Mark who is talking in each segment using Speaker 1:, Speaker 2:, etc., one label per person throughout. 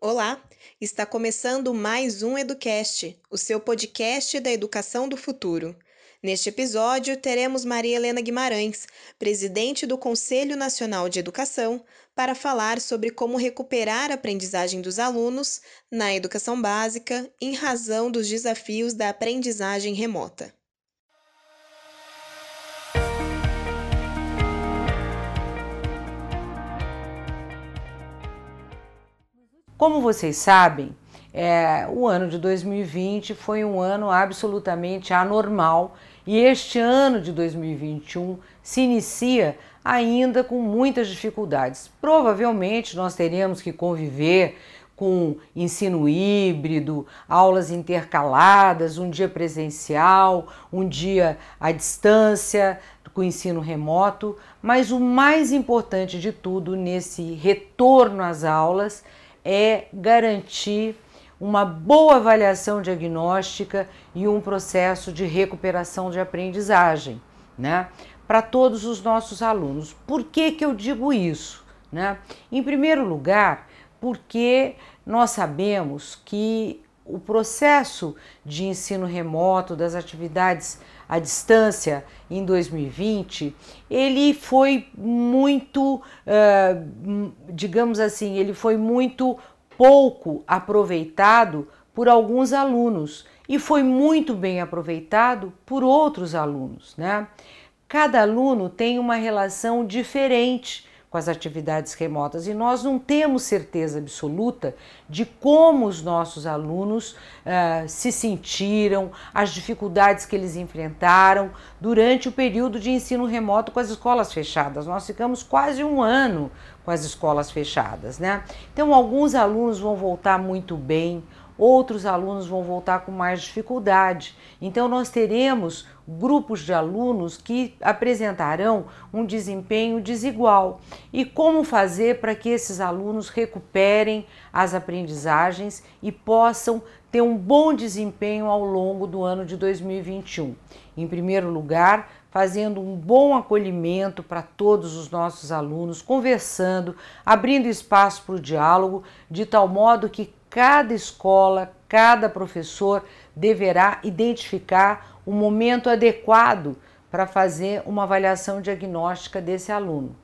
Speaker 1: Olá, está começando mais um Educast, o seu podcast da educação do futuro. Neste episódio, teremos Maria Helena Guimarães, presidente do Conselho Nacional de Educação, para falar sobre como recuperar a aprendizagem dos alunos na educação básica em razão dos desafios da aprendizagem remota.
Speaker 2: Como vocês sabem, é, o ano de 2020 foi um ano absolutamente anormal e este ano de 2021 se inicia ainda com muitas dificuldades. Provavelmente nós teremos que conviver com ensino híbrido, aulas intercaladas, um dia presencial, um dia à distância, com ensino remoto, mas o mais importante de tudo nesse retorno às aulas é garantir uma boa avaliação diagnóstica e um processo de recuperação de aprendizagem, né? Para todos os nossos alunos. Por que, que eu digo isso? Né? Em primeiro lugar, porque nós sabemos que o processo de ensino remoto das atividades à distância em 2020, ele foi muito, digamos assim, ele foi muito pouco aproveitado por alguns alunos e foi muito bem aproveitado por outros alunos, né? Cada aluno tem uma relação diferente com as atividades remotas e nós não temos certeza absoluta de como os nossos alunos uh, se sentiram, as dificuldades que eles enfrentaram durante o período de ensino remoto com as escolas fechadas. Nós ficamos quase um ano com as escolas fechadas, né? Então, alguns alunos vão voltar muito bem, outros alunos vão voltar com mais dificuldade. Então, nós teremos grupos de alunos que apresentarão um desempenho desigual. E como fazer para que esses alunos recuperem as aprendizagens e possam ter um bom desempenho ao longo do ano de 2021? Em primeiro lugar, fazendo um bom acolhimento para todos os nossos alunos, conversando, abrindo espaço para o diálogo, de tal modo que cada escola, cada professor deverá identificar o momento adequado para fazer uma avaliação diagnóstica desse aluno.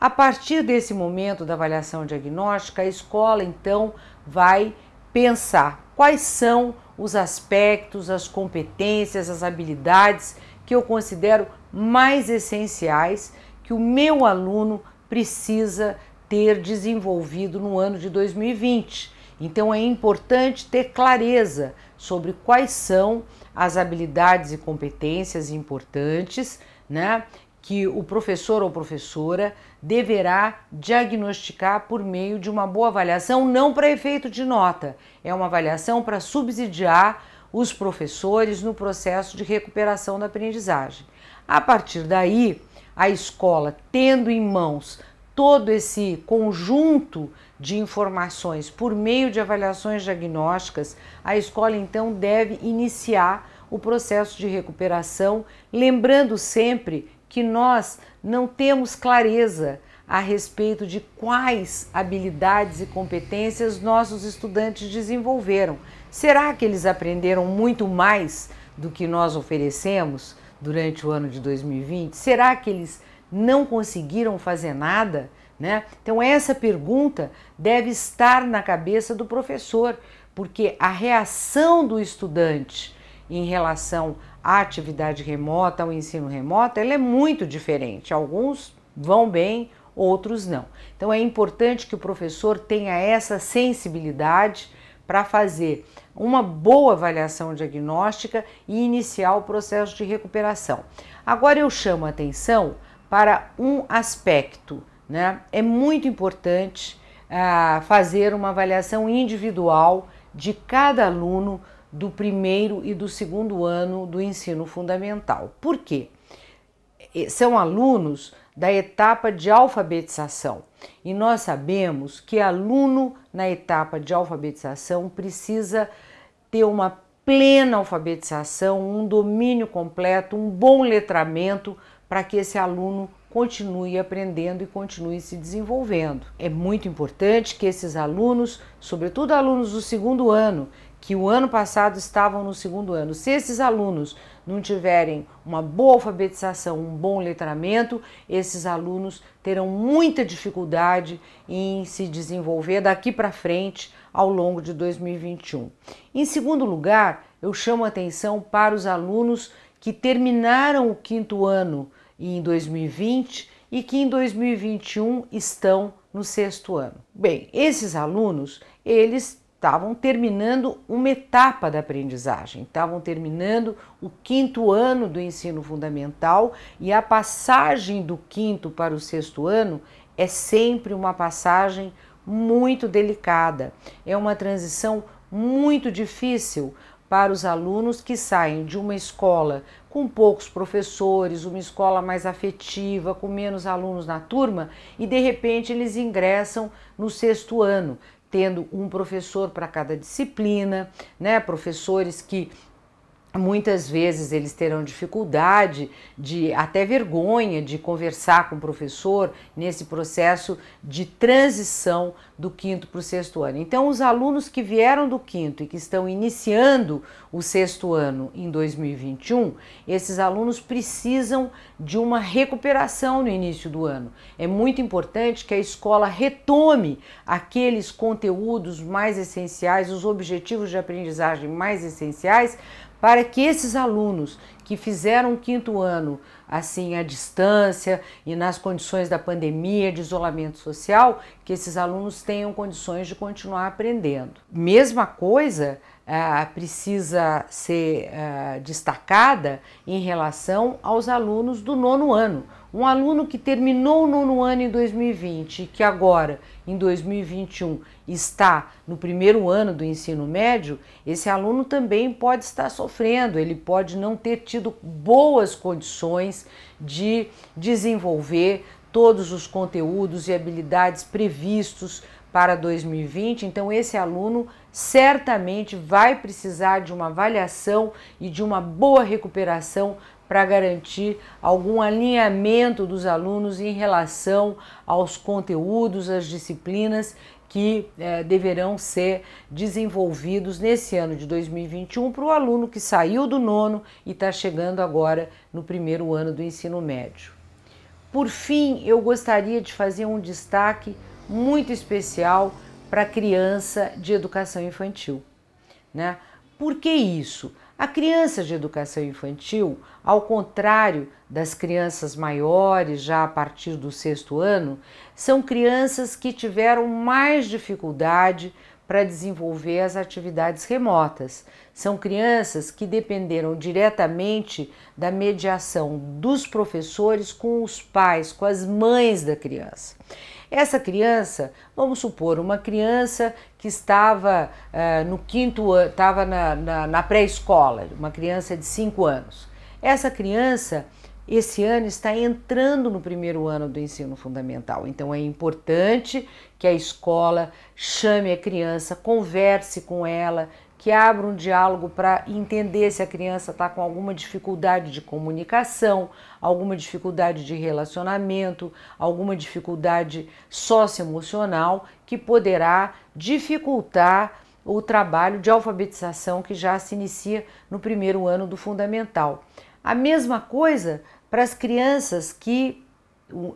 Speaker 2: A partir desse momento da avaliação diagnóstica, a escola então vai pensar quais são os aspectos, as competências, as habilidades que eu considero mais essenciais que o meu aluno precisa ter desenvolvido no ano de 2020 então é importante ter clareza sobre quais são as habilidades e competências importantes, né, que o professor ou professora deverá diagnosticar por meio de uma boa avaliação, não para efeito de nota, é uma avaliação para subsidiar os professores no processo de recuperação da aprendizagem. A partir daí, a escola, tendo em mãos todo esse conjunto de informações por meio de avaliações diagnósticas, a escola então deve iniciar o processo de recuperação, lembrando sempre que nós não temos clareza a respeito de quais habilidades e competências nossos estudantes desenvolveram. Será que eles aprenderam muito mais do que nós oferecemos durante o ano de 2020? Será que eles não conseguiram fazer nada? Né? Então, essa pergunta deve estar na cabeça do professor, porque a reação do estudante em relação à atividade remota, ao ensino remoto, ela é muito diferente. Alguns vão bem, outros não. Então, é importante que o professor tenha essa sensibilidade para fazer uma boa avaliação diagnóstica e iniciar o processo de recuperação. Agora eu chamo a atenção para um aspecto. Né? É muito importante ah, fazer uma avaliação individual de cada aluno do primeiro e do segundo ano do ensino fundamental. Por quê? São alunos da etapa de alfabetização e nós sabemos que aluno na etapa de alfabetização precisa ter uma plena alfabetização, um domínio completo, um bom letramento para que esse aluno continue aprendendo e continue se desenvolvendo. É muito importante que esses alunos, sobretudo alunos do segundo ano, que o ano passado estavam no segundo ano, se esses alunos não tiverem uma boa alfabetização, um bom letramento, esses alunos terão muita dificuldade em se desenvolver daqui para frente ao longo de 2021. Em segundo lugar, eu chamo atenção para os alunos que terminaram o quinto ano em 2020 e que em 2021 estão no sexto ano. Bem, esses alunos, eles estavam terminando uma etapa da aprendizagem, estavam terminando o quinto ano do ensino fundamental e a passagem do quinto para o sexto ano é sempre uma passagem muito delicada, é uma transição muito difícil, para os alunos que saem de uma escola com poucos professores, uma escola mais afetiva, com menos alunos na turma, e de repente eles ingressam no sexto ano, tendo um professor para cada disciplina, né? Professores que Muitas vezes eles terão dificuldade de até vergonha de conversar com o professor nesse processo de transição do quinto para o sexto ano. Então, os alunos que vieram do quinto e que estão iniciando o sexto ano em 2021, esses alunos precisam de uma recuperação no início do ano. É muito importante que a escola retome aqueles conteúdos mais essenciais, os objetivos de aprendizagem mais essenciais para que esses alunos que fizeram o quinto ano assim à distância e nas condições da pandemia, de isolamento social, que esses alunos tenham condições de continuar aprendendo. Mesma coisa ah, precisa ser ah, destacada em relação aos alunos do nono ano. Um aluno que terminou o nono ano em 2020 e que agora, em 2021, está no primeiro ano do ensino médio, esse aluno também pode estar sofrendo, ele pode não ter tido boas condições de desenvolver todos os conteúdos e habilidades previstos para 2020. Então, esse aluno certamente vai precisar de uma avaliação e de uma boa recuperação para garantir algum alinhamento dos alunos em relação aos conteúdos, às disciplinas que eh, deverão ser desenvolvidos nesse ano de 2021 para o aluno que saiu do nono e está chegando agora no primeiro ano do ensino médio. Por fim, eu gostaria de fazer um destaque muito especial para a criança de educação infantil. Né? Por que isso? A criança de educação infantil, ao contrário das crianças maiores, já a partir do sexto ano, são crianças que tiveram mais dificuldade para desenvolver as atividades remotas. São crianças que dependeram diretamente da mediação dos professores com os pais, com as mães da criança. Essa criança, vamos supor, uma criança que estava uh, no quinto ano, estava na, na, na pré-escola, uma criança de 5 anos. Essa criança, esse ano, está entrando no primeiro ano do ensino fundamental. Então é importante que a escola chame a criança, converse com ela, que abra um diálogo para entender se a criança está com alguma dificuldade de comunicação, alguma dificuldade de relacionamento, alguma dificuldade socioemocional que poderá dificultar o trabalho de alfabetização que já se inicia no primeiro ano do fundamental. A mesma coisa para as crianças que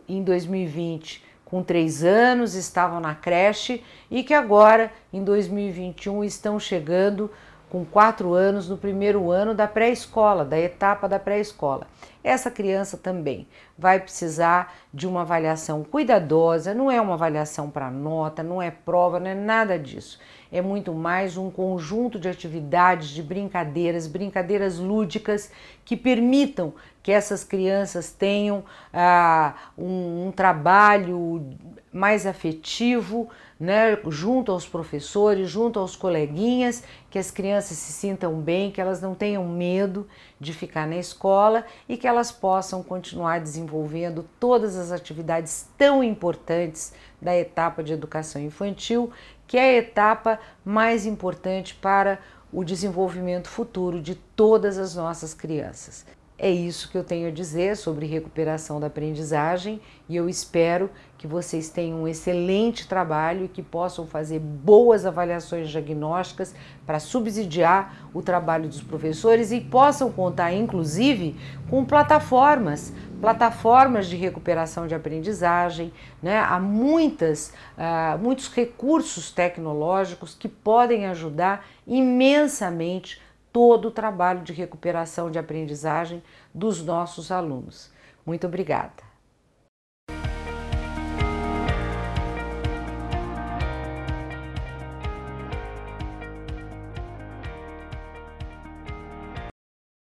Speaker 2: em 2020 com três anos, estavam na creche e que agora, em 2021, estão chegando com quatro anos no primeiro ano da pré-escola, da etapa da pré-escola. Essa criança também vai precisar de uma avaliação cuidadosa, não é uma avaliação para nota, não é prova, não é nada disso. É muito mais um conjunto de atividades, de brincadeiras, brincadeiras lúdicas que permitam que essas crianças tenham ah, um, um trabalho mais afetivo, né, junto aos professores, junto aos coleguinhas, que as crianças se sintam bem, que elas não tenham medo de ficar na escola e que elas possam continuar desenvolvendo todas as atividades tão importantes da etapa de educação infantil, que é a etapa mais importante para o desenvolvimento futuro de todas as nossas crianças. É isso que eu tenho a dizer sobre recuperação da aprendizagem e eu espero que vocês tenham um excelente trabalho e que possam fazer boas avaliações diagnósticas para subsidiar o trabalho dos professores e possam contar, inclusive, com plataformas plataformas de recuperação de aprendizagem, né? há muitas, uh, muitos recursos tecnológicos que podem ajudar imensamente todo o trabalho de recuperação de aprendizagem dos nossos alunos. Muito obrigada.